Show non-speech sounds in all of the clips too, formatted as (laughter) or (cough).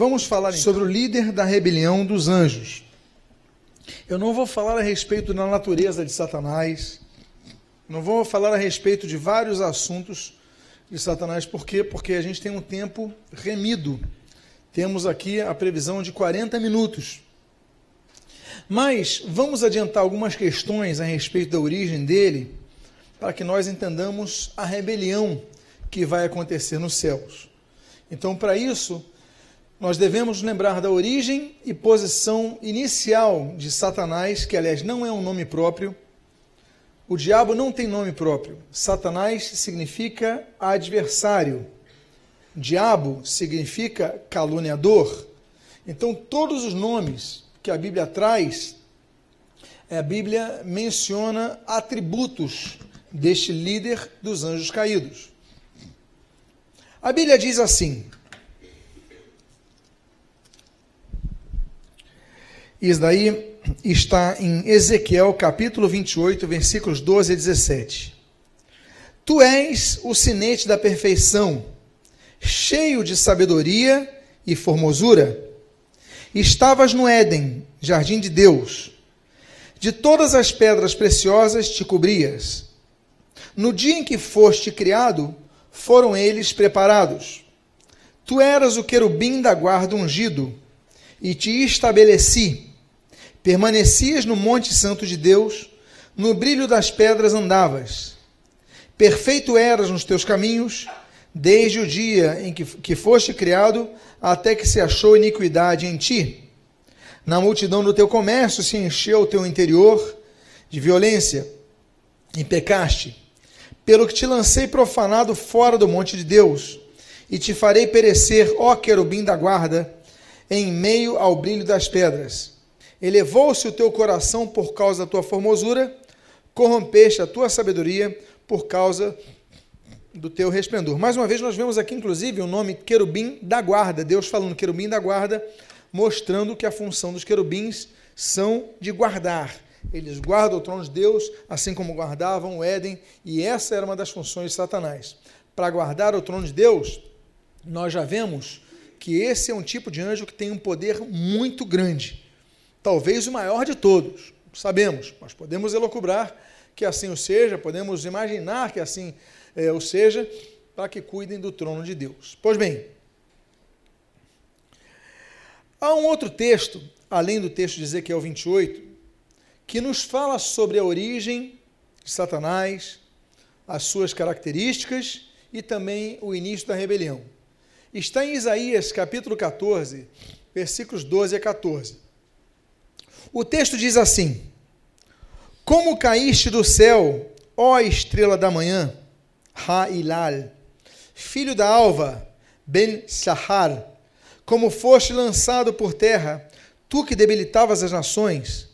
Vamos falar então. sobre o líder da rebelião dos anjos. Eu não vou falar a respeito da natureza de Satanás, não vou falar a respeito de vários assuntos de Satanás, por quê? Porque a gente tem um tempo remido. Temos aqui a previsão de 40 minutos. Mas vamos adiantar algumas questões a respeito da origem dele, para que nós entendamos a rebelião que vai acontecer nos céus. Então, para isso, nós devemos lembrar da origem e posição inicial de Satanás, que aliás não é um nome próprio. O diabo não tem nome próprio. Satanás significa adversário. Diabo significa caluniador. Então, todos os nomes que a Bíblia traz, é, a Bíblia menciona atributos deste líder dos anjos caídos. A Bíblia diz assim: Isso daí está em Ezequiel capítulo 28, versículos 12 a 17. Tu és o sinete da perfeição, cheio de sabedoria e formosura Estavas no Éden, jardim de Deus. De todas as pedras preciosas te cobrias. No dia em que foste criado, foram eles preparados. Tu eras o querubim da guarda ungido, e te estabeleci. Permanecias no Monte Santo de Deus, no brilho das pedras andavas. Perfeito eras nos teus caminhos, desde o dia em que, que foste criado até que se achou iniquidade em ti. Na multidão do teu comércio se encheu o teu interior de violência e pecaste. Pelo que te lancei profanado fora do monte de Deus, e te farei perecer, ó querubim da guarda, em meio ao brilho das pedras. Elevou-se o teu coração por causa da tua formosura, corrompeste a tua sabedoria por causa do teu resplendor. Mais uma vez, nós vemos aqui, inclusive, o nome querubim da guarda. Deus falando querubim da guarda, mostrando que a função dos querubins são de guardar. Eles guardam o trono de Deus, assim como guardavam o Éden, e essa era uma das funções de Satanás. Para guardar o trono de Deus, nós já vemos que esse é um tipo de anjo que tem um poder muito grande. Talvez o maior de todos. Sabemos, mas podemos elocubrar que assim o seja, podemos imaginar que assim é, ou seja, para que cuidem do trono de Deus. Pois bem, há um outro texto, além do texto de Ezequiel 28, que nos fala sobre a origem de Satanás, as suas características e também o início da rebelião. Está em Isaías capítulo 14, versículos 12 a 14. O texto diz assim: Como caíste do céu, ó estrela da manhã, Ha-Ilal, filho da alva, Ben-Sahar, como foste lançado por terra, tu que debilitavas as nações.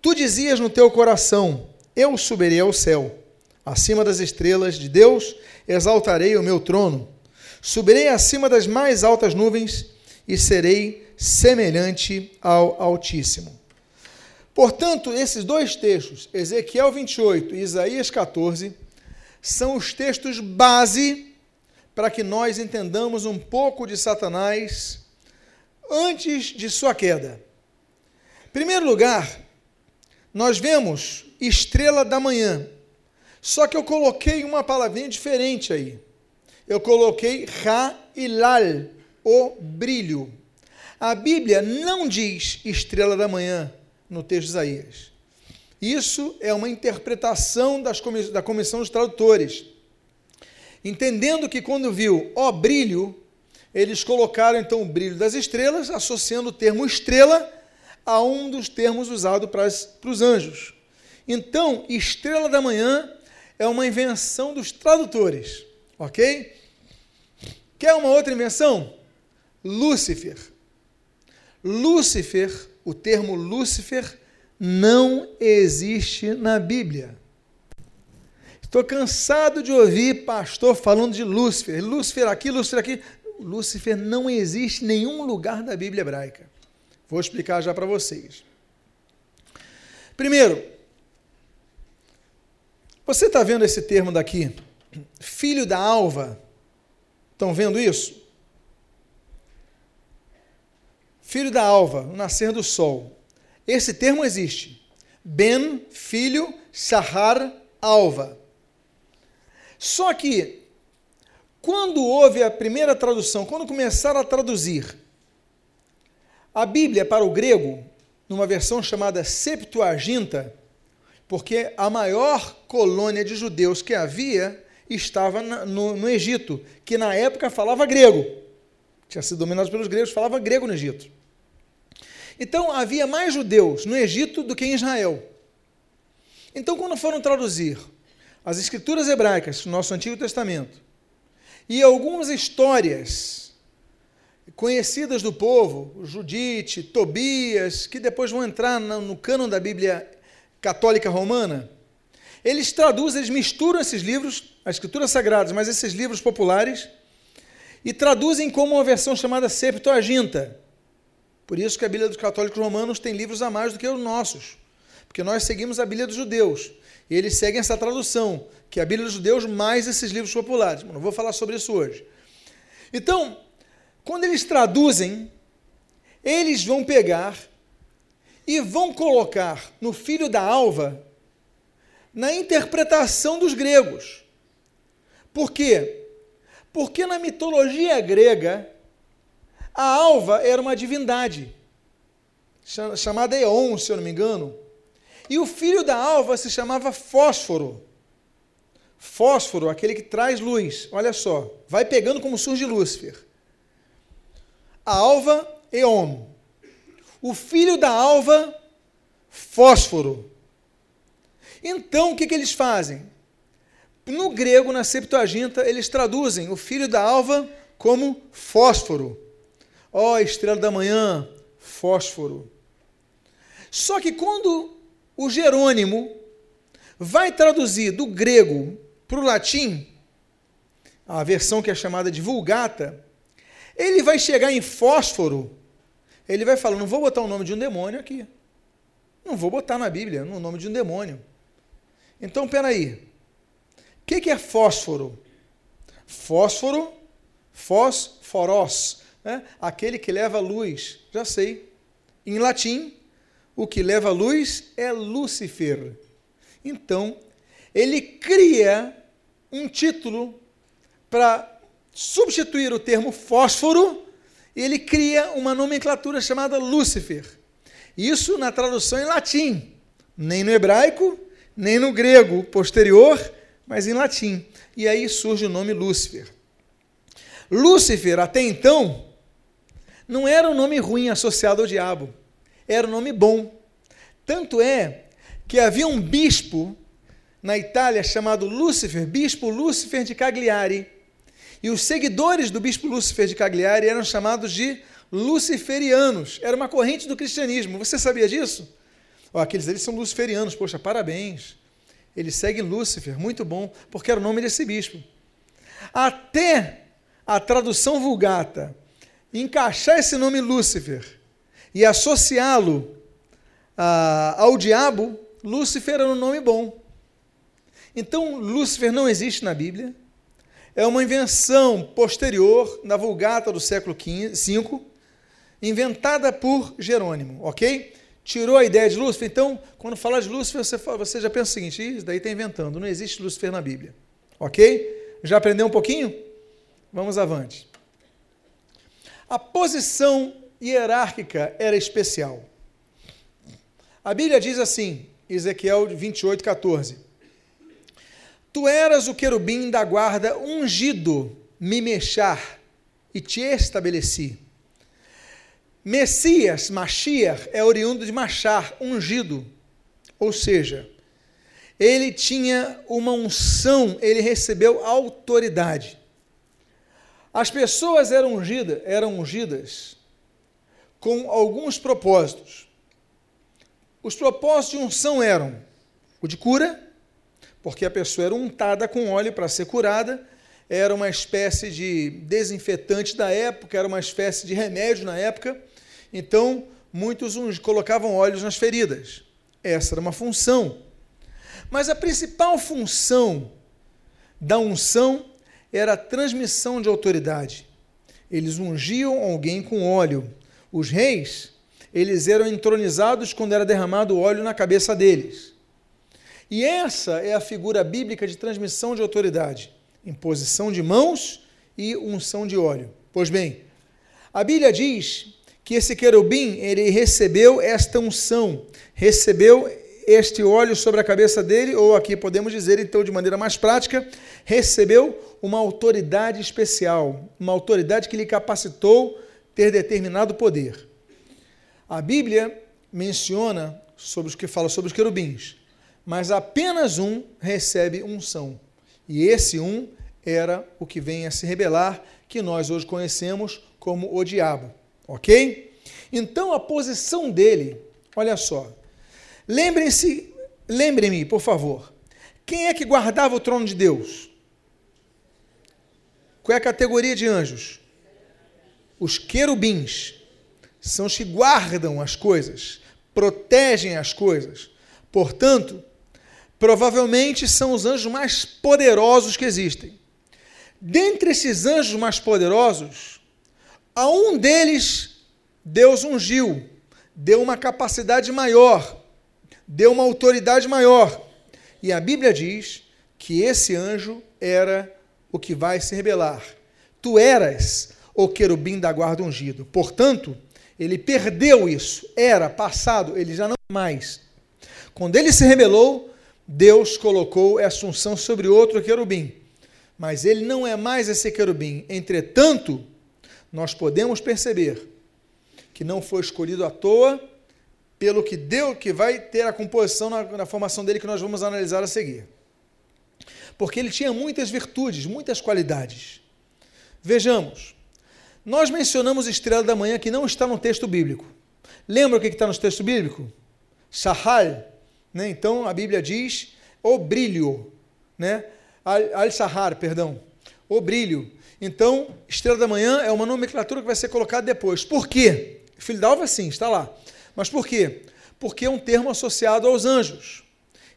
Tu dizias no teu coração: Eu subirei ao céu, acima das estrelas de Deus, exaltarei o meu trono. Subirei acima das mais altas nuvens e serei semelhante ao Altíssimo. Portanto, esses dois textos, Ezequiel 28 e Isaías 14, são os textos base para que nós entendamos um pouco de Satanás antes de sua queda. Em primeiro lugar, nós vemos estrela da manhã. Só que eu coloquei uma palavrinha diferente aí. Eu coloquei Ra-Ilal, o brilho. A Bíblia não diz estrela da manhã no texto de Isaías. Isso é uma interpretação das, da comissão dos tradutores. Entendendo que quando viu ó brilho, eles colocaram então o brilho das estrelas, associando o termo estrela a um dos termos usados para, para os anjos. Então, estrela da manhã é uma invenção dos tradutores, ok? Quer uma outra invenção? Lúcifer. Lúcifer, o termo Lúcifer não existe na Bíblia. Estou cansado de ouvir pastor falando de Lúcifer, Lúcifer aqui, Lúcifer aqui. Lúcifer não existe em nenhum lugar da Bíblia hebraica. Vou explicar já para vocês. Primeiro, você está vendo esse termo daqui? Filho da alva. Estão vendo isso? Filho da alva, o nascer do sol. Esse termo existe. Ben, filho, Shahar, alva. Só que, quando houve a primeira tradução, quando começaram a traduzir a Bíblia para o grego, numa versão chamada Septuaginta, porque a maior colônia de judeus que havia estava no, no Egito, que na época falava grego. Tinha sido dominado pelos gregos, falava grego no Egito. Então havia mais judeus no Egito do que em Israel. Então, quando foram traduzir as escrituras hebraicas, nosso Antigo Testamento, e algumas histórias conhecidas do povo, Judite, Tobias, que depois vão entrar no, no cânon da Bíblia católica romana, eles traduzem, eles misturam esses livros, as escrituras sagradas, mas esses livros populares, e traduzem como uma versão chamada Septuaginta. Por isso que a Bíblia dos católicos romanos tem livros a mais do que os nossos, porque nós seguimos a Bíblia dos judeus, e eles seguem essa tradução, que é a Bíblia dos judeus mais esses livros populares. Não vou falar sobre isso hoje. Então, quando eles traduzem, eles vão pegar e vão colocar no filho da alva na interpretação dos gregos. Por quê? Porque na mitologia grega, a alva era uma divindade, chamada Eon, se eu não me engano, e o filho da alva se chamava Fósforo. Fósforo, aquele que traz luz. Olha só, vai pegando como surge Lúcifer. A alva, Eon o filho da alva, fósforo. Então, o que, que eles fazem? No grego, na Septuaginta, eles traduzem o filho da alva como fósforo. Ó, oh, estrela da manhã, fósforo. Só que quando o Jerônimo vai traduzir do grego para o latim, a versão que é chamada de Vulgata, ele vai chegar em fósforo ele vai falar: não vou botar o nome de um demônio aqui. Não vou botar na Bíblia o no nome de um demônio. Então, peraí. O que, que é fósforo? Fósforo, fósforos, né? aquele que leva luz. Já sei. Em latim, o que leva luz é Lúcifer. Então, ele cria um título para substituir o termo fósforo e ele cria uma nomenclatura chamada Lúcifer. Isso na tradução em latim, nem no hebraico, nem no grego posterior, mas em latim. E aí surge o nome Lúcifer. Lúcifer, até então, não era um nome ruim associado ao diabo, era um nome bom. Tanto é que havia um bispo na Itália chamado Lúcifer, bispo Lúcifer de Cagliari, e os seguidores do bispo Lúcifer de Cagliari eram chamados de luciferianos. Era uma corrente do cristianismo. Você sabia disso? Oh, aqueles eles são luciferianos. Poxa, parabéns. Eles seguem Lúcifer. Muito bom, porque era o nome desse bispo. Até a tradução vulgata encaixar esse nome Lúcifer e associá-lo ah, ao diabo, Lúcifer era um nome bom. Então, Lúcifer não existe na Bíblia é uma invenção posterior, na Vulgata do século V, inventada por Jerônimo, ok? Tirou a ideia de Lúcifer. Então, quando fala de Lúcifer, você, você já pensa o seguinte: isso daí está inventando, não existe Lúcifer na Bíblia, ok? Já aprendeu um pouquinho? Vamos avante. A posição hierárquica era especial. A Bíblia diz assim, Ezequiel 28, 14. Tu eras o querubim da guarda ungido, me mexar, e te estabeleci. Messias, Mashiach, é oriundo de Machar, ungido. Ou seja, ele tinha uma unção, ele recebeu autoridade. As pessoas eram ungidas, eram ungidas com alguns propósitos. Os propósitos de unção eram o de cura, porque a pessoa era untada com óleo para ser curada, era uma espécie de desinfetante da época, era uma espécie de remédio na época. Então, muitos colocavam óleos nas feridas. Essa era uma função. Mas a principal função da unção era a transmissão de autoridade. Eles ungiam alguém com óleo. Os reis, eles eram entronizados quando era derramado óleo na cabeça deles. E essa é a figura bíblica de transmissão de autoridade: imposição de mãos e unção de óleo. Pois bem, a Bíblia diz que esse querubim, ele recebeu esta unção, recebeu este óleo sobre a cabeça dele, ou aqui podemos dizer, então, de maneira mais prática, recebeu uma autoridade especial, uma autoridade que lhe capacitou ter determinado poder. A Bíblia menciona sobre os que fala sobre os querubins, mas apenas um recebe unção. E esse um era o que vem a se rebelar, que nós hoje conhecemos como o diabo. Ok? Então a posição dele, olha só. Lembrem-se, lembrem-me, por favor. Quem é que guardava o trono de Deus? Qual é a categoria de anjos? Os querubins. São os que guardam as coisas, protegem as coisas. Portanto, provavelmente são os anjos mais poderosos que existem. Dentre esses anjos mais poderosos, a um deles Deus ungiu, deu uma capacidade maior, deu uma autoridade maior. E a Bíblia diz que esse anjo era o que vai se rebelar. Tu eras o querubim da guarda ungido. Portanto, ele perdeu isso. Era passado, ele já não é mais. Quando ele se rebelou, Deus colocou essa unção sobre outro querubim mas ele não é mais esse querubim. Entretanto, nós podemos perceber que não foi escolhido à toa, pelo que deu, que vai ter a composição na, na formação dele que nós vamos analisar a seguir. Porque ele tinha muitas virtudes, muitas qualidades. Vejamos, nós mencionamos estrela da manhã que não está no texto bíblico. Lembra o que está no texto bíblico? Shahal, né? Então a Bíblia diz o brilho, né? Al-Sahar, perdão, o brilho. Então, estrela da manhã é uma nomenclatura que vai ser colocada depois. Por quê? Filho da alva, sim, está lá. Mas por quê? Porque é um termo associado aos anjos.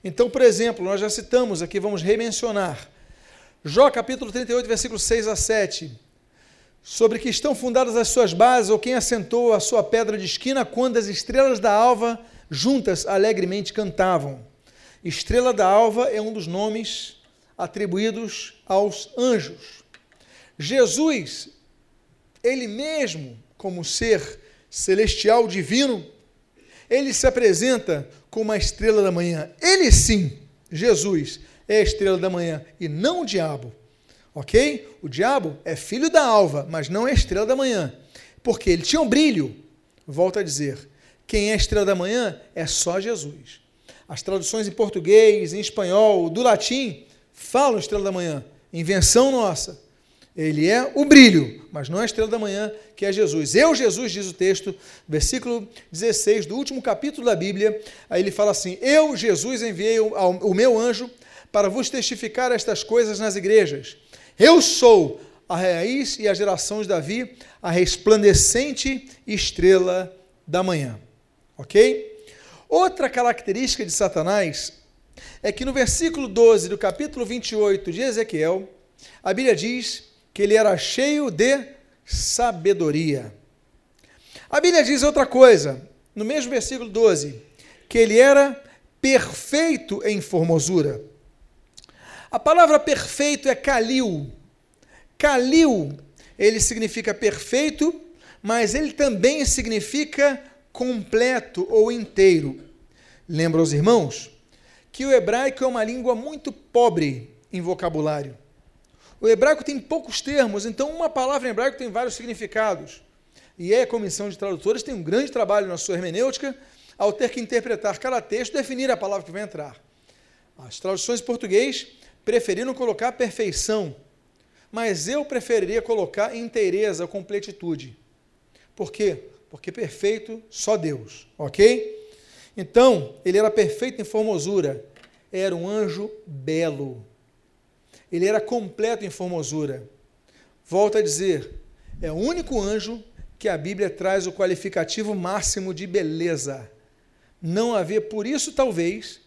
Então, por exemplo, nós já citamos aqui, vamos remencionar. Jó capítulo 38, versículos 6 a 7. Sobre que estão fundadas as suas bases, ou quem assentou a sua pedra de esquina, quando as estrelas da alva juntas alegremente cantavam. Estrela da alva é um dos nomes atribuídos aos anjos. Jesus, ele mesmo, como ser celestial divino, ele se apresenta como a estrela da manhã. Ele sim, Jesus, é a estrela da manhã e não o diabo. Ok? O diabo é filho da alva, mas não é a estrela da manhã. Porque ele tinha um brilho. Volto a dizer: quem é a estrela da manhã é só Jesus. As traduções em português, em espanhol, do latim, falam estrela da manhã, invenção nossa. Ele é o brilho, mas não é a estrela da manhã, que é Jesus. Eu, Jesus, diz o texto, versículo 16 do último capítulo da Bíblia. Aí ele fala assim: Eu, Jesus, enviei o, o meu anjo para vos testificar estas coisas nas igrejas. Eu sou a raiz e a geração de Davi, a resplandecente estrela da manhã. Ok? Outra característica de Satanás é que no versículo 12 do capítulo 28 de Ezequiel, a Bíblia diz que ele era cheio de sabedoria. A Bíblia diz outra coisa, no mesmo versículo 12, que ele era perfeito em formosura. A palavra perfeito é kalil. Kalil, ele significa perfeito, mas ele também significa completo ou inteiro. Lembra os irmãos? que o hebraico é uma língua muito pobre em vocabulário. O hebraico tem poucos termos, então uma palavra em hebraico tem vários significados. E a comissão de tradutores tem um grande trabalho na sua hermenêutica ao ter que interpretar cada texto definir a palavra que vai entrar. As traduções em português preferiram colocar perfeição, mas eu preferiria colocar inteireza, completitude. Por quê? Porque perfeito só Deus, ok? Então, ele era perfeito em formosura, era um anjo belo. Ele era completo em formosura. Volto a dizer, é o único anjo que a Bíblia traz o qualificativo máximo de beleza. Não havia, por isso talvez,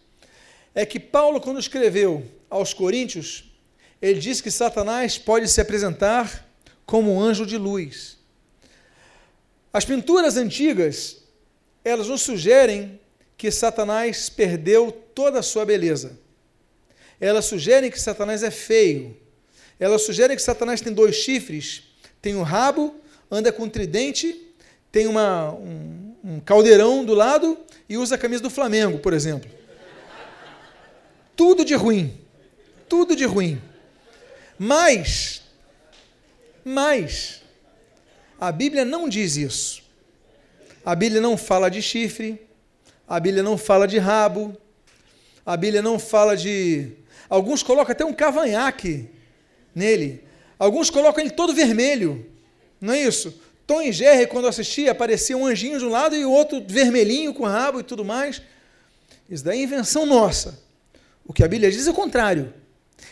é que Paulo, quando escreveu aos Coríntios, ele diz que Satanás pode se apresentar como um anjo de luz. As pinturas antigas, elas nos sugerem que Satanás perdeu toda a sua beleza. Elas sugerem que Satanás é feio. Elas sugerem que Satanás tem dois chifres, tem um rabo, anda com um tridente, tem uma, um, um caldeirão do lado e usa a camisa do Flamengo, por exemplo. Tudo de ruim. Tudo de ruim. Mas, mas, a Bíblia não diz isso. A Bíblia não fala de chifre, a Bíblia não fala de rabo, a Bíblia não fala de. Alguns colocam até um cavanhaque nele, alguns colocam ele todo vermelho, não é isso? Tom e Jerry, quando assistia, aparecia um anjinho de um lado e o outro vermelhinho com rabo e tudo mais. Isso daí é invenção nossa. O que a Bíblia diz é o contrário.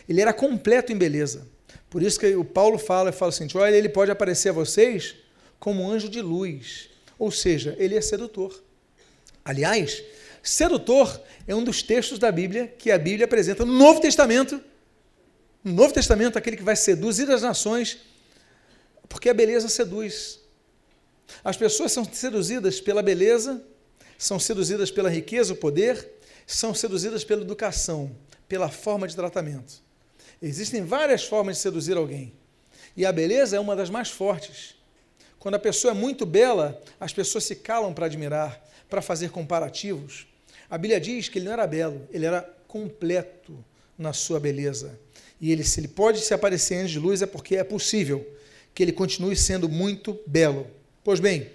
Ele era completo em beleza. Por isso que o Paulo fala fala assim: olha, ele pode aparecer a vocês como um anjo de luz. Ou seja, ele é sedutor. Aliás, sedutor é um dos textos da Bíblia que a Bíblia apresenta no Novo Testamento. No Novo Testamento, aquele que vai seduzir as nações, porque a beleza seduz. As pessoas são seduzidas pela beleza, são seduzidas pela riqueza, o poder, são seduzidas pela educação, pela forma de tratamento. Existem várias formas de seduzir alguém. E a beleza é uma das mais fortes. Quando a pessoa é muito bela, as pessoas se calam para admirar, para fazer comparativos. A Bíblia diz que ele não era belo, ele era completo na sua beleza. E ele, se ele pode se aparecer antes de luz, é porque é possível que ele continue sendo muito belo. Pois bem,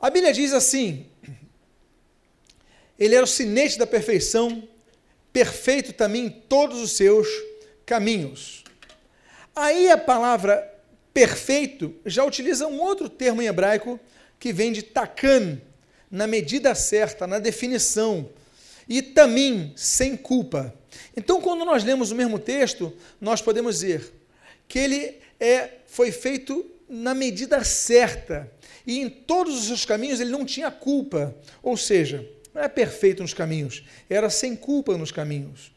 a Bíblia diz assim: ele era o sinete da perfeição, perfeito também em todos os seus caminhos. Aí a palavra perfeito já utiliza um outro termo em hebraico que vem de takan, na medida certa, na definição, e também sem culpa. Então, quando nós lemos o mesmo texto, nós podemos dizer que ele é, foi feito na medida certa. E em todos os seus caminhos ele não tinha culpa. Ou seja, não é perfeito nos caminhos, era sem culpa nos caminhos.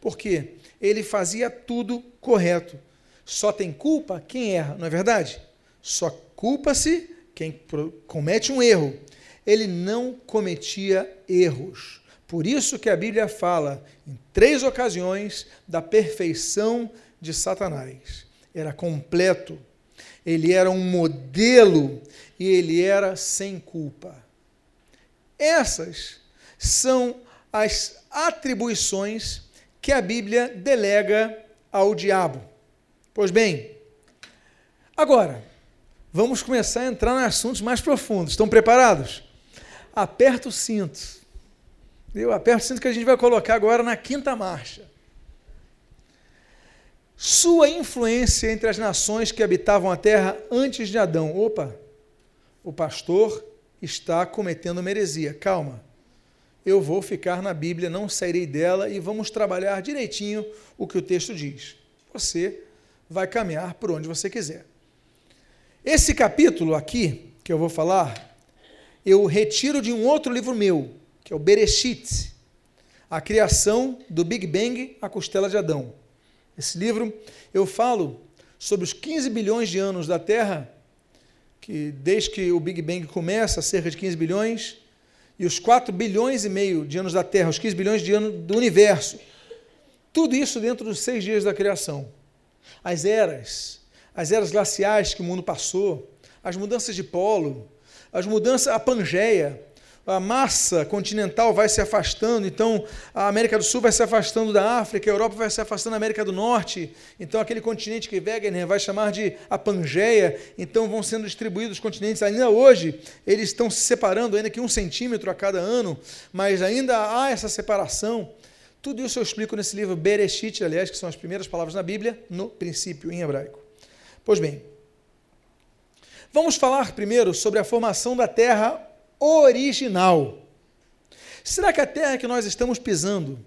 Porque ele fazia tudo correto. Só tem culpa quem erra, não é verdade? Só culpa-se quem comete um erro. Ele não cometia erros. Por isso que a Bíblia fala em três ocasiões da perfeição de Satanás. Era completo ele era um modelo e ele era sem culpa. Essas são as atribuições que a Bíblia delega ao diabo. Pois bem, agora, vamos começar a entrar em assuntos mais profundos. Estão preparados? Aperta o cinto. Eu aperto o cinto que a gente vai colocar agora na quinta marcha sua influência entre as nações que habitavam a terra antes de Adão. Opa, o pastor está cometendo uma heresia. Calma. Eu vou ficar na Bíblia, não sairei dela e vamos trabalhar direitinho o que o texto diz. Você vai caminhar por onde você quiser. Esse capítulo aqui, que eu vou falar, eu retiro de um outro livro meu, que é o Bereshit, a criação do Big Bang, a costela de Adão. Esse livro eu falo sobre os 15 bilhões de anos da Terra, que desde que o Big Bang começa, cerca de 15 bilhões, e os 4 bilhões e meio de anos da Terra, os 15 bilhões de anos do universo. Tudo isso dentro dos seis dias da criação. As eras, as eras glaciais que o mundo passou, as mudanças de polo, as mudanças, a Pangeia, a massa continental vai se afastando, então a América do Sul vai se afastando da África, a Europa vai se afastando da América do Norte, então aquele continente que Wegener vai chamar de a Pangeia, então vão sendo distribuídos os continentes. Ainda hoje, eles estão se separando, ainda que um centímetro a cada ano, mas ainda há essa separação. Tudo isso eu explico nesse livro Bereshit, aliás, que são as primeiras palavras na Bíblia, no princípio, em hebraico. Pois bem, vamos falar primeiro sobre a formação da Terra original. Será que a terra que nós estamos pisando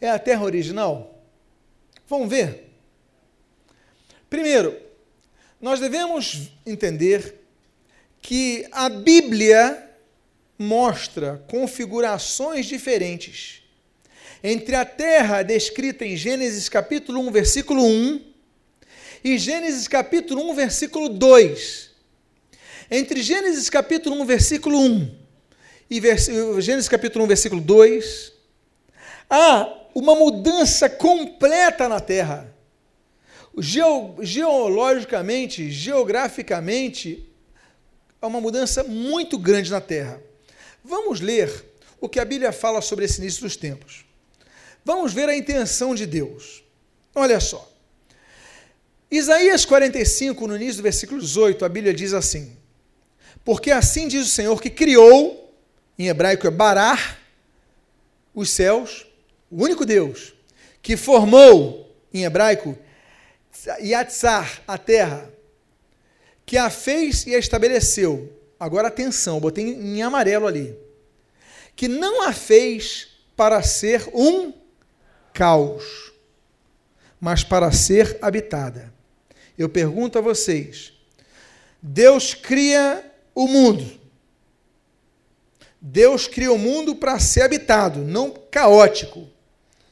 é a terra original? Vamos ver. Primeiro, nós devemos entender que a Bíblia mostra configurações diferentes entre a terra descrita em Gênesis capítulo 1, versículo 1 e Gênesis capítulo 1, versículo 2 Entre Gênesis capítulo 1, versículo 1 e vers... Gênesis capítulo 1, versículo 2, há uma mudança completa na Terra. Geo... Geologicamente, geograficamente, há uma mudança muito grande na Terra. Vamos ler o que a Bíblia fala sobre esse início dos tempos. Vamos ver a intenção de Deus. Olha só. Isaías 45, no início do versículo 18, a Bíblia diz assim: Porque assim diz o Senhor que criou, em hebraico é barar, os céus, o único Deus, que formou, em hebraico, Yatzar, a terra, que a fez e a estabeleceu. Agora atenção, botei em amarelo ali. Que não a fez para ser um caos, mas para ser habitada. Eu pergunto a vocês: Deus cria o mundo. Deus cria o mundo para ser habitado, não caótico.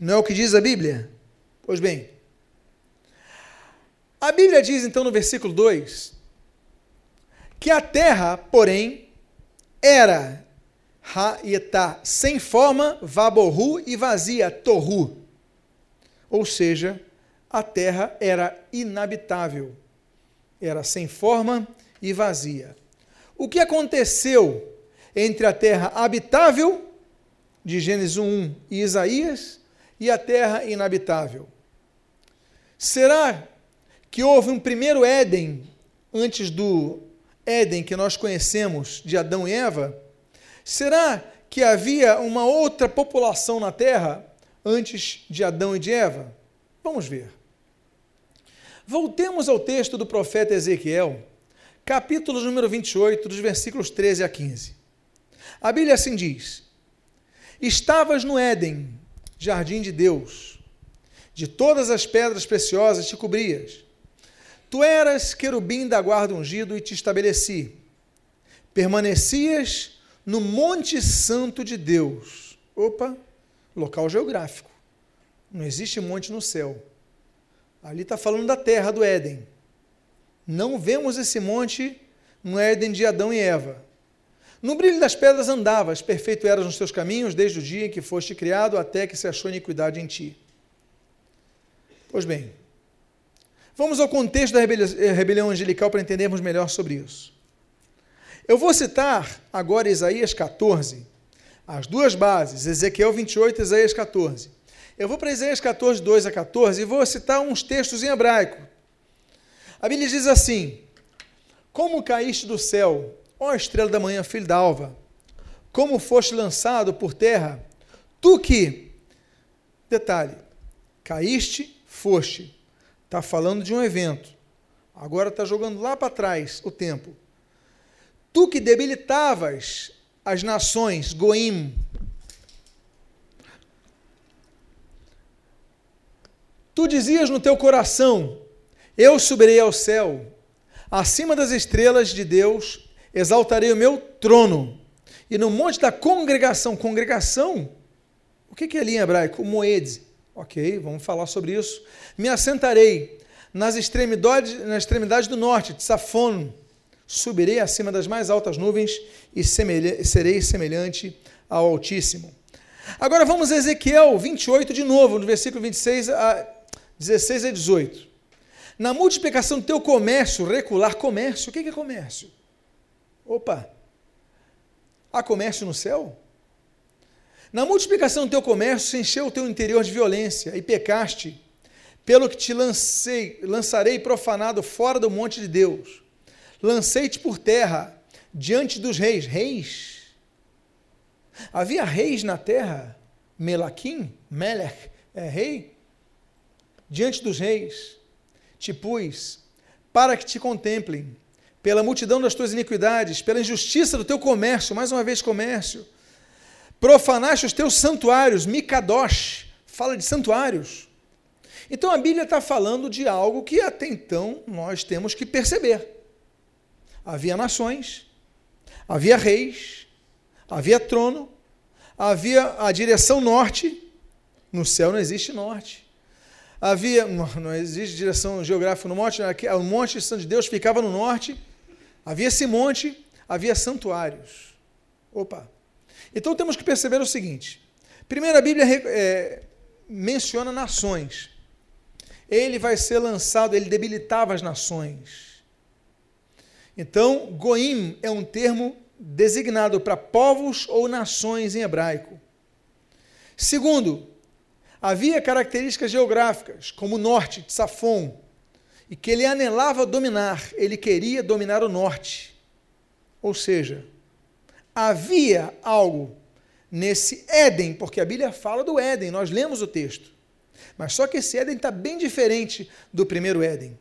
Não é o que diz a Bíblia? Pois bem, a Bíblia diz então no versículo 2 que a terra, porém, era Ha'etá, sem forma, vaborru e vazia, torru. Ou seja, a terra era inabitável, era sem forma e vazia. O que aconteceu entre a terra habitável, de Gênesis 1 e Isaías, e a terra inabitável? Será que houve um primeiro Éden antes do Éden que nós conhecemos de Adão e Eva? Será que havia uma outra população na terra antes de Adão e de Eva? Vamos ver. Voltemos ao texto do profeta Ezequiel, capítulo número 28, dos versículos 13 a 15. A Bíblia assim diz: Estavas no Éden, jardim de Deus, de todas as pedras preciosas te cobrias. Tu eras querubim da guarda ungido e te estabeleci. Permanecias no Monte Santo de Deus. Opa, local geográfico. Não existe monte no céu. Ali está falando da terra do Éden. Não vemos esse monte no Éden de Adão e Eva. No brilho das pedras andavas, perfeito eras nos teus caminhos, desde o dia em que foste criado até que se achou iniquidade em ti. Pois bem, vamos ao contexto da rebelião angelical para entendermos melhor sobre isso. Eu vou citar agora Isaías 14, as duas bases, Ezequiel 28 e Isaías 14. Eu vou para Isaías 14, 2 a 14 e vou citar uns textos em hebraico. A Bíblia diz assim: Como caíste do céu, ó estrela da manhã, filho da alva, como foste lançado por terra, tu que, detalhe, caíste, foste. Está falando de um evento. Agora está jogando lá para trás o tempo. Tu que debilitavas as nações, Goim, Tu dizias no teu coração: Eu subirei ao céu, acima das estrelas de Deus, exaltarei o meu trono. E no monte da congregação, congregação, o que é ali em hebraico? Moed. Ok, vamos falar sobre isso. Me assentarei nas extremidades, na extremidade do norte, de Safon. Subirei acima das mais altas nuvens e semelha, serei semelhante ao Altíssimo. Agora vamos a Ezequiel 28 de novo, no versículo 26 a 16 a 18. Na multiplicação do teu comércio, recular comércio. O que é comércio? Opa! Há comércio no céu? Na multiplicação do teu comércio, se encheu o teu interior de violência e pecaste, pelo que te lancei, lançarei profanado fora do monte de Deus. Lancei-te por terra, diante dos reis. Reis? Havia reis na terra? Melaquim? Melech é rei? diante dos reis, te pus para que te contemplem, pela multidão das tuas iniquidades, pela injustiça do teu comércio, mais uma vez comércio, profanaste os teus santuários, Mikadosh, fala de santuários. Então a Bíblia está falando de algo que até então nós temos que perceber. Havia nações, havia reis, havia trono, havia a direção norte, no céu não existe norte havia, (laughs) não existe direção geográfica no monte, o monte Santo de Deus ficava no norte, Havia esse monte, havia santuários. Opa! Então temos que perceber o seguinte: primeiro, a Bíblia é, menciona nações. Ele vai ser lançado, ele debilitava as nações. Então, Goim é um termo designado para povos ou nações em hebraico. Segundo, havia características geográficas, como o norte, de Safon, e que ele anelava dominar, ele queria dominar o norte. Ou seja, havia algo nesse Éden, porque a Bíblia fala do Éden, nós lemos o texto. Mas só que esse Éden está bem diferente do primeiro Éden.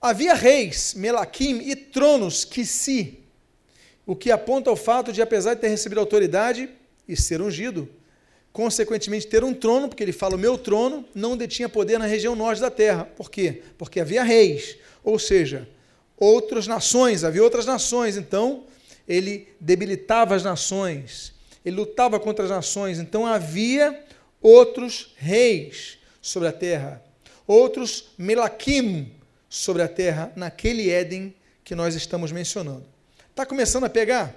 Havia reis, Melaquim e tronos que se, o que aponta ao fato de, apesar de ter recebido autoridade e ser ungido, consequentemente ter um trono, porque ele fala: o meu trono não detinha poder na região norte da terra. Por quê? Porque havia reis, ou seja, outras nações, havia outras nações. Então, ele debilitava as nações, ele lutava contra as nações, então havia outros reis sobre a terra, outros Melaquim sobre a terra, naquele Éden que nós estamos mencionando. Está começando a pegar?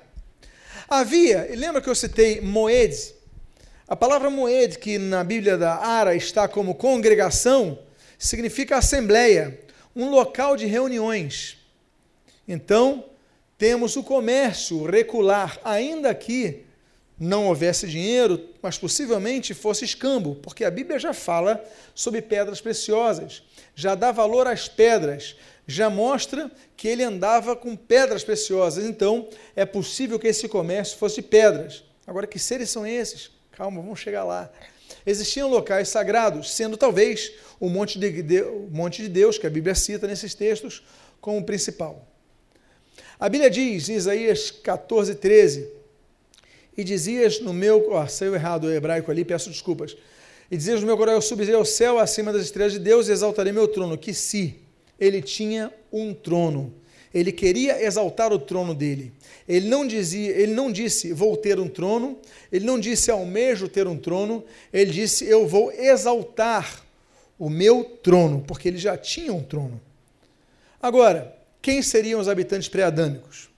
Havia, lembra que eu citei Moed? A palavra Moed, que na Bíblia da Ara está como congregação, significa assembleia, um local de reuniões. Então, temos o comércio recular, ainda que não houvesse dinheiro, mas possivelmente fosse escambo, porque a Bíblia já fala sobre pedras preciosas, já dá valor às pedras, já mostra que ele andava com pedras preciosas. Então, é possível que esse comércio fosse pedras. Agora, que seres são esses? Calma, vamos chegar lá. Existiam locais sagrados, sendo talvez o monte de, monte de Deus, que a Bíblia cita nesses textos, como principal. A Bíblia diz, Isaías 14, 13, e dizias no meu. Oh, saiu errado o hebraico ali, peço desculpas. E dizias no meu coração: Eu subirei ao céu acima das estrelas de Deus e exaltarei meu trono. Que se ele tinha um trono. Ele queria exaltar o trono dele. Ele não dizia, ele não disse vou ter um trono, ele não disse almejo ter um trono, ele disse eu vou exaltar o meu trono, porque ele já tinha um trono. Agora, quem seriam os habitantes pré-adâmicos?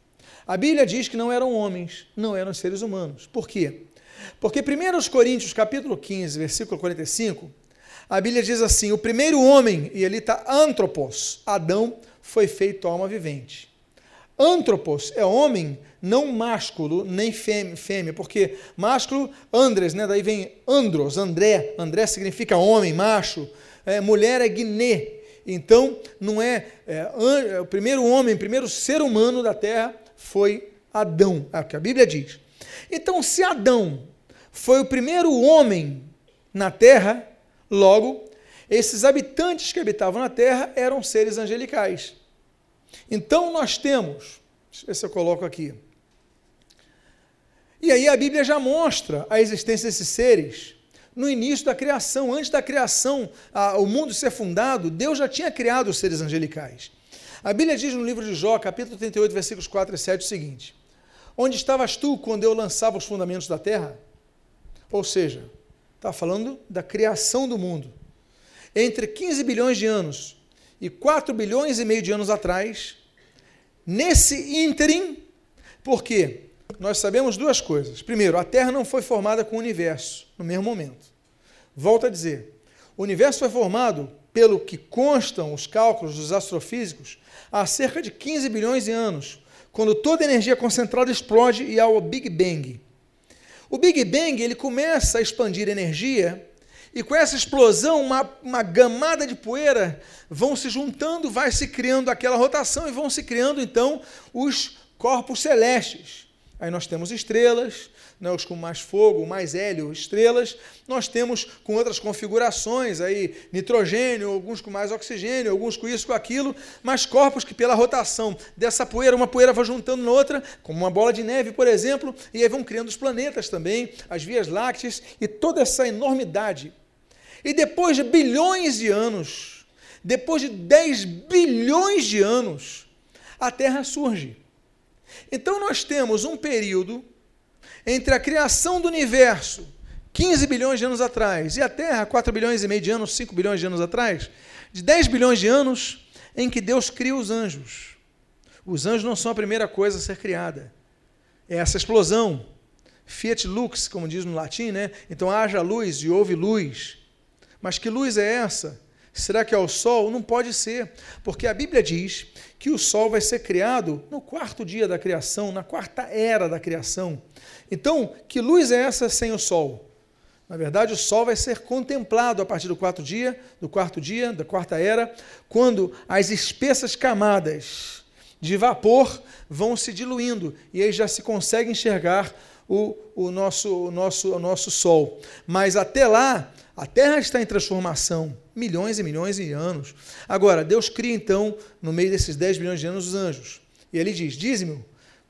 A Bíblia diz que não eram homens, não eram seres humanos. Por quê? Porque 1 Coríntios, capítulo 15, versículo 45, a Bíblia diz assim: o primeiro homem, e ali está antropos, Adão, foi feito alma vivente. Antropos é homem, não másculo, nem fêmea, porque másculo, andres, né? daí vem andros, André, André significa homem, macho, é, mulher é guiné, então, não é, é, é, o primeiro homem, primeiro ser humano da terra foi Adão, é o que a Bíblia diz. Então, se Adão foi o primeiro homem na terra, logo, esses habitantes que habitavam na terra eram seres angelicais. Então, nós temos, deixa eu ver se eu coloco aqui. E aí a Bíblia já mostra a existência desses seres no início da criação, antes da criação, a, o mundo ser fundado, Deus já tinha criado os seres angelicais. A Bíblia diz no livro de Jó, capítulo 38, versículos 4 e 7, o seguinte: Onde estavas tu quando eu lançava os fundamentos da terra? Ou seja, está falando da criação do mundo. Entre 15 bilhões de anos e 4 bilhões e meio de anos atrás, nesse ínterim, por quê? nós sabemos duas coisas. Primeiro, a Terra não foi formada com o universo no mesmo momento. Volto a dizer, o universo foi formado, pelo que constam os cálculos dos astrofísicos, há cerca de 15 bilhões de anos, quando toda a energia concentrada explode e há o Big Bang. O Big Bang ele começa a expandir energia e com essa explosão, uma, uma gamada de poeira vão se juntando, vai se criando aquela rotação e vão se criando então os corpos celestes. Aí nós temos estrelas, né, os com mais fogo, mais hélio, estrelas. Nós temos com outras configurações, aí nitrogênio, alguns com mais oxigênio, alguns com isso, com aquilo, mas corpos que pela rotação dessa poeira, uma poeira vai juntando na outra, como uma bola de neve, por exemplo, e aí vão criando os planetas também, as vias lácteas e toda essa enormidade. E depois de bilhões de anos, depois de 10 bilhões de anos, a Terra surge. Então nós temos um período entre a criação do universo, 15 bilhões de anos atrás, e a Terra, 4 bilhões e meio de anos, 5 bilhões de anos atrás, de 10 bilhões de anos, em que Deus cria os anjos. Os anjos não são a primeira coisa a ser criada. É essa explosão. Fiat lux, como diz no latim, né? Então haja luz e houve luz. Mas que luz é essa? Será que é o sol? Não pode ser, porque a Bíblia diz que o sol vai ser criado no quarto dia da criação, na quarta era da criação. Então, que luz é essa sem o sol? Na verdade, o sol vai ser contemplado a partir do quarto dia, do quarto dia, da quarta era, quando as espessas camadas de vapor vão se diluindo e aí já se consegue enxergar o, o, nosso, o, nosso, o nosso sol. Mas até lá, a Terra está em transformação, milhões e milhões de anos. Agora, Deus cria então, no meio desses 10 milhões de anos, os anjos. E ele diz: Diz-me,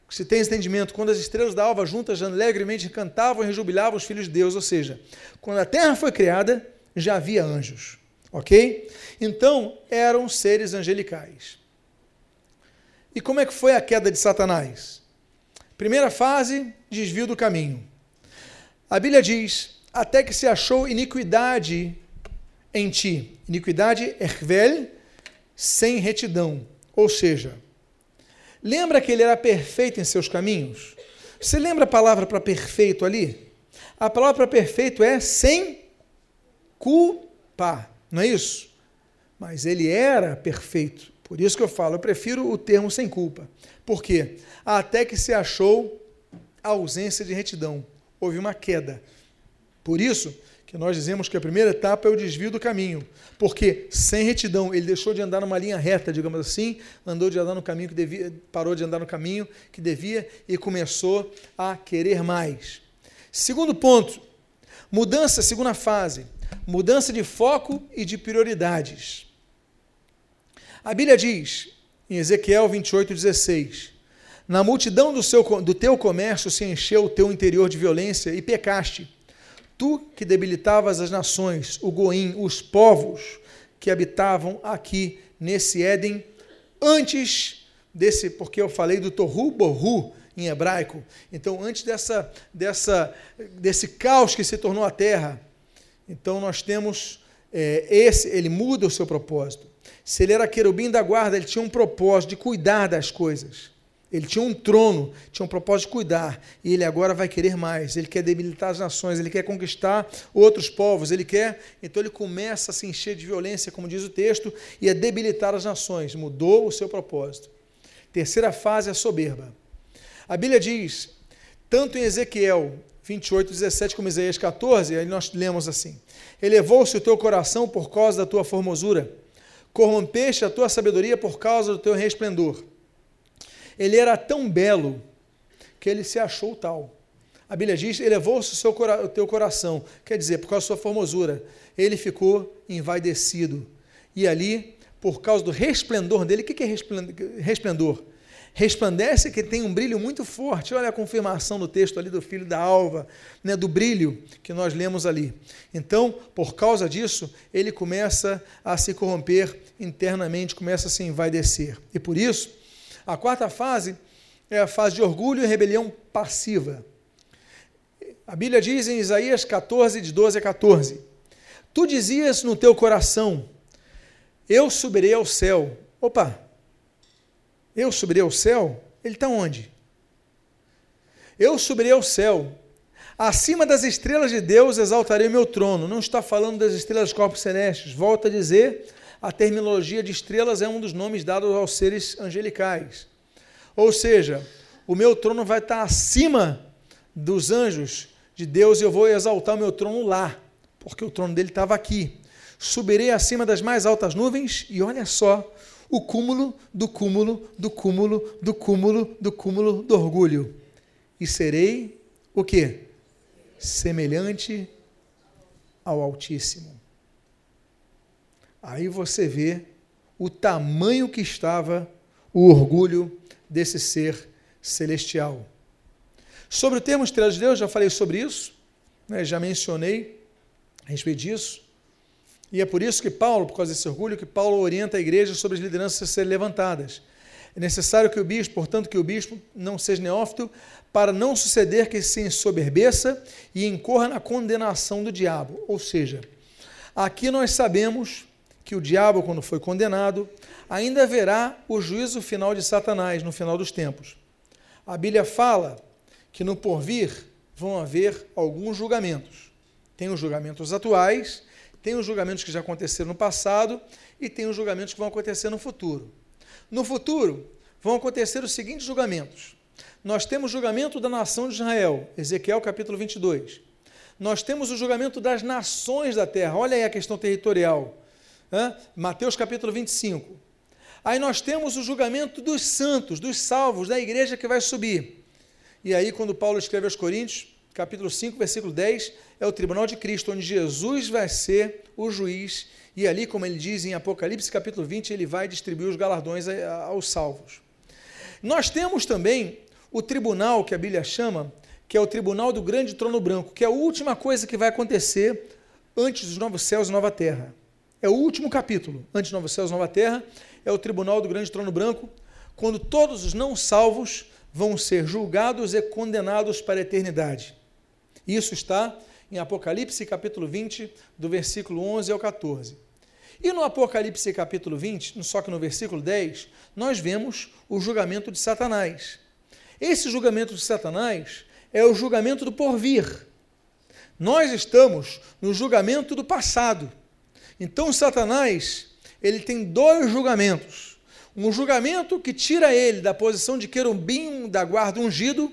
se tens entendimento, quando as estrelas da alva juntas alegremente cantavam e rejubilavam os filhos de Deus, ou seja, quando a terra foi criada, já havia anjos. Ok? Então, eram seres angelicais. E como é que foi a queda de Satanás? Primeira fase, desvio do caminho. A Bíblia diz: até que se achou iniquidade em ti. Iniquidade, ervel, sem retidão. Ou seja, lembra que ele era perfeito em seus caminhos? Você lembra a palavra para perfeito ali? A palavra para perfeito é sem culpa, não é isso? Mas ele era perfeito. Por isso que eu falo, eu prefiro o termo sem culpa. Por quê? Até que se achou ausência de retidão. Houve uma queda. Por isso que nós dizemos que a primeira etapa é o desvio do caminho, porque sem retidão ele deixou de andar numa linha reta, digamos assim, andou de andar no caminho que devia, parou de andar no caminho que devia e começou a querer mais. Segundo ponto, mudança, segunda fase, mudança de foco e de prioridades. A Bíblia diz, em Ezequiel 28, 16: Na multidão do, seu, do teu comércio se encheu o teu interior de violência e pecaste Tu que debilitavas as nações, o Goim, os povos que habitavam aqui nesse Éden, antes desse, porque eu falei do Torru Borru em hebraico, então antes dessa, dessa, desse caos que se tornou a terra, então nós temos é, esse, ele muda o seu propósito. Se ele era querubim da guarda, ele tinha um propósito de cuidar das coisas. Ele tinha um trono, tinha um propósito de cuidar, e ele agora vai querer mais. Ele quer debilitar as nações, ele quer conquistar outros povos, ele quer. Então ele começa a se encher de violência, como diz o texto, e a debilitar as nações. Mudou o seu propósito. Terceira fase é a soberba. A Bíblia diz, tanto em Ezequiel 28, 17, como em Isaías 14, aí nós lemos assim: Elevou-se o teu coração por causa da tua formosura, corrompeste a tua sabedoria por causa do teu resplendor. Ele era tão belo que ele se achou tal. A Bíblia diz: elevou-se o, seu, o teu coração, quer dizer, por causa da sua formosura, ele ficou envaidecido. E ali, por causa do resplendor dele, o que é resplendor? Resplandece que tem um brilho muito forte. Olha a confirmação do texto ali do filho da alva, né, do brilho que nós lemos ali. Então, por causa disso, ele começa a se corromper internamente, começa a se envaidecer. E por isso, a quarta fase é a fase de orgulho e rebelião passiva. A Bíblia diz em Isaías 14, de 12 a 14: Tu dizias no teu coração: Eu subirei ao céu. Opa! Eu subirei ao céu? Ele está onde? Eu subirei ao céu. Acima das estrelas de Deus exaltarei o meu trono. Não está falando das estrelas dos corpos celestes. Volta a dizer a terminologia de estrelas é um dos nomes dados aos seres angelicais. Ou seja, o meu trono vai estar acima dos anjos de Deus e eu vou exaltar o meu trono lá, porque o trono dele estava aqui. Subirei acima das mais altas nuvens e olha só o cúmulo do cúmulo do cúmulo do cúmulo do cúmulo do orgulho. E serei o quê? Semelhante ao Altíssimo. Aí você vê o tamanho que estava o orgulho desse ser celestial. Sobre o termo estrela de Deus, já falei sobre isso, né, já mencionei a respeito disso. E é por isso que Paulo, por causa desse orgulho, que Paulo orienta a igreja sobre as lideranças a serem levantadas. É necessário que o bispo, portanto, que o bispo não seja neófito, para não suceder que se ensoberbeça e incorra na condenação do diabo. Ou seja, aqui nós sabemos que o diabo, quando foi condenado, ainda haverá o juízo final de Satanás no final dos tempos. A Bíblia fala que no porvir vão haver alguns julgamentos. Tem os julgamentos atuais, tem os julgamentos que já aconteceram no passado e tem os julgamentos que vão acontecer no futuro. No futuro, vão acontecer os seguintes julgamentos. Nós temos o julgamento da nação de Israel, Ezequiel capítulo 22. Nós temos o julgamento das nações da terra, olha aí a questão territorial. Mateus capítulo 25. Aí nós temos o julgamento dos santos, dos salvos, da igreja que vai subir. E aí, quando Paulo escreve aos Coríntios, capítulo 5, versículo 10, é o tribunal de Cristo, onde Jesus vai ser o juiz. E ali, como ele diz em Apocalipse capítulo 20, ele vai distribuir os galardões aos salvos. Nós temos também o tribunal que a Bíblia chama, que é o tribunal do grande trono branco, que é a última coisa que vai acontecer antes dos novos céus e nova terra. É o último capítulo, antes novos céus nova terra, é o tribunal do grande trono branco, quando todos os não salvos vão ser julgados e condenados para a eternidade. Isso está em Apocalipse capítulo 20, do versículo 11 ao 14. E no Apocalipse capítulo 20, só que no versículo 10, nós vemos o julgamento de Satanás. Esse julgamento de Satanás é o julgamento do porvir. Nós estamos no julgamento do passado. Então Satanás, ele tem dois julgamentos. Um julgamento que tira ele da posição de querubim da guarda ungido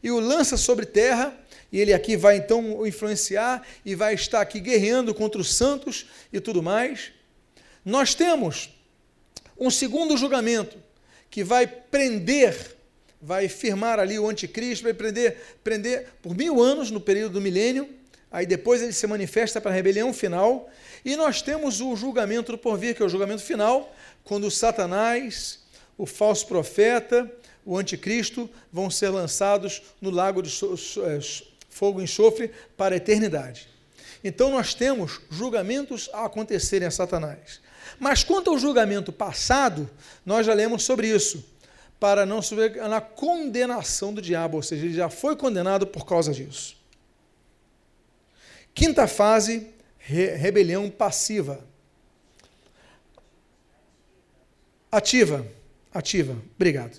e o lança sobre terra, e ele aqui vai então influenciar e vai estar aqui guerreando contra os santos e tudo mais. Nós temos um segundo julgamento que vai prender, vai firmar ali o anticristo, vai prender, prender por mil anos no período do milênio, aí depois ele se manifesta para a rebelião final, e nós temos o julgamento do porvir, que é o julgamento final, quando Satanás, o falso profeta, o anticristo vão ser lançados no lago de é, fogo e enxofre para a eternidade. Então nós temos julgamentos a acontecerem a Satanás. Mas quanto ao julgamento passado, nós já lemos sobre isso, para não subir na condenação do diabo, ou seja, ele já foi condenado por causa disso. Quinta fase, re rebelião passiva. Ativa, ativa, obrigado.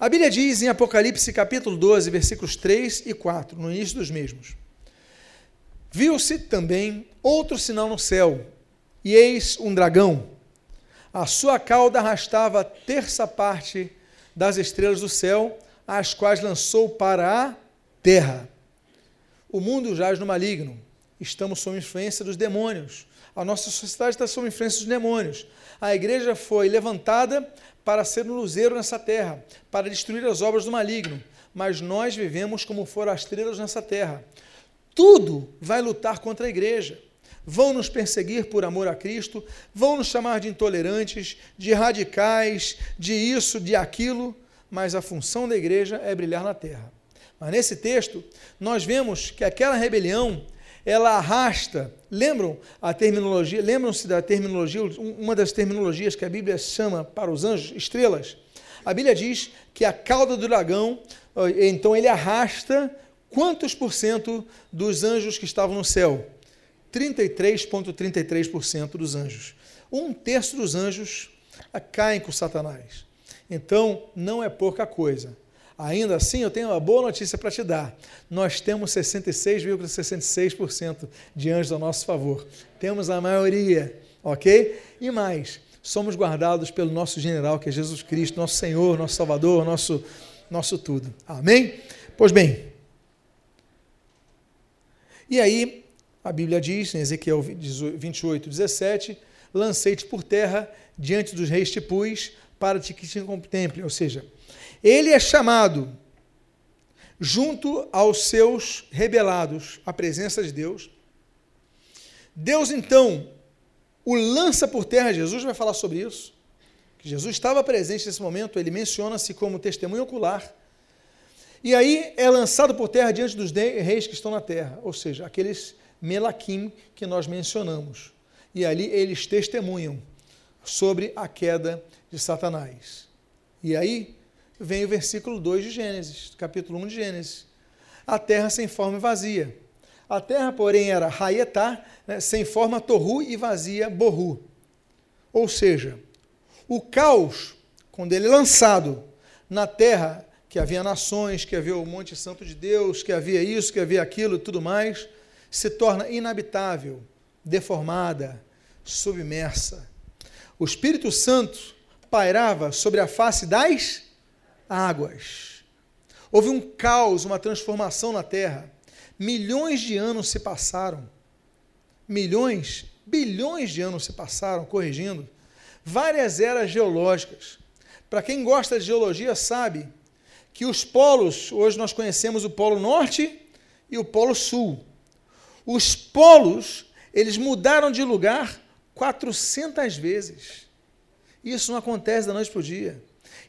A Bíblia diz em Apocalipse capítulo 12, versículos 3 e 4, no início dos mesmos: Viu-se também outro sinal no céu, e eis um dragão. A sua cauda arrastava a terça parte das estrelas do céu, as quais lançou para a terra. O mundo jaz no maligno. Estamos sob influência dos demônios. A nossa sociedade está sob influência dos demônios. A igreja foi levantada para ser um luzeiro nessa terra, para destruir as obras do maligno. Mas nós vivemos como forasteiros nessa terra. Tudo vai lutar contra a igreja. Vão nos perseguir por amor a Cristo, vão nos chamar de intolerantes, de radicais, de isso, de aquilo, mas a função da igreja é brilhar na terra. Mas nesse texto, nós vemos que aquela rebelião ela arrasta. Lembram a terminologia? Lembram-se da terminologia, uma das terminologias que a Bíblia chama para os anjos, estrelas? A Bíblia diz que a cauda do dragão, então ele arrasta quantos por cento dos anjos que estavam no céu? 33,33% dos anjos. Um terço dos anjos caem com Satanás. Então, não é pouca coisa. Ainda assim, eu tenho uma boa notícia para te dar. Nós temos 66,66% de anjos a nosso favor. Temos a maioria, ok? E mais, somos guardados pelo nosso general, que é Jesus Cristo, nosso Senhor, nosso Salvador, nosso, nosso tudo. Amém? Pois bem. E aí, a Bíblia diz, em Ezequiel 28, 17: Lancei-te por terra diante dos reis te pus, para que te contemplem. Ou seja, ele é chamado junto aos seus rebelados à presença de Deus. Deus então o lança por terra, Jesus vai falar sobre isso. Que Jesus estava presente nesse momento, ele menciona-se como testemunho ocular. E aí é lançado por terra diante dos reis que estão na terra, ou seja, aqueles Melaquim que nós mencionamos. E ali eles testemunham sobre a queda de Satanás. E aí vem o versículo 2 de Gênesis, capítulo 1 de Gênesis. A terra sem forma e vazia. A terra, porém, era Raietá, né, sem forma, Torru e vazia, Borru. Ou seja, o caos, quando ele é lançado na terra, que havia nações, que havia o Monte Santo de Deus, que havia isso, que havia aquilo e tudo mais, se torna inabitável, deformada, submersa. O Espírito Santo pairava sobre a face das águas. Houve um caos, uma transformação na terra. Milhões de anos se passaram. Milhões, bilhões de anos se passaram, corrigindo. Várias eras geológicas. Para quem gosta de geologia, sabe que os polos, hoje nós conhecemos o Polo Norte e o Polo Sul. Os polos, eles mudaram de lugar 400 vezes. Isso não acontece da noite para o dia.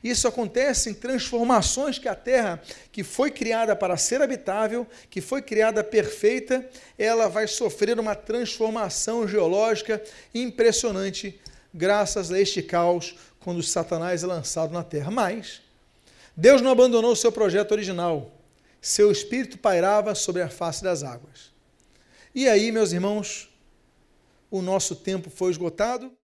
Isso acontece em transformações que a Terra, que foi criada para ser habitável, que foi criada perfeita, ela vai sofrer uma transformação geológica impressionante, graças a este caos, quando Satanás é lançado na Terra. Mas Deus não abandonou o seu projeto original. Seu espírito pairava sobre a face das águas. E aí, meus irmãos, o nosso tempo foi esgotado.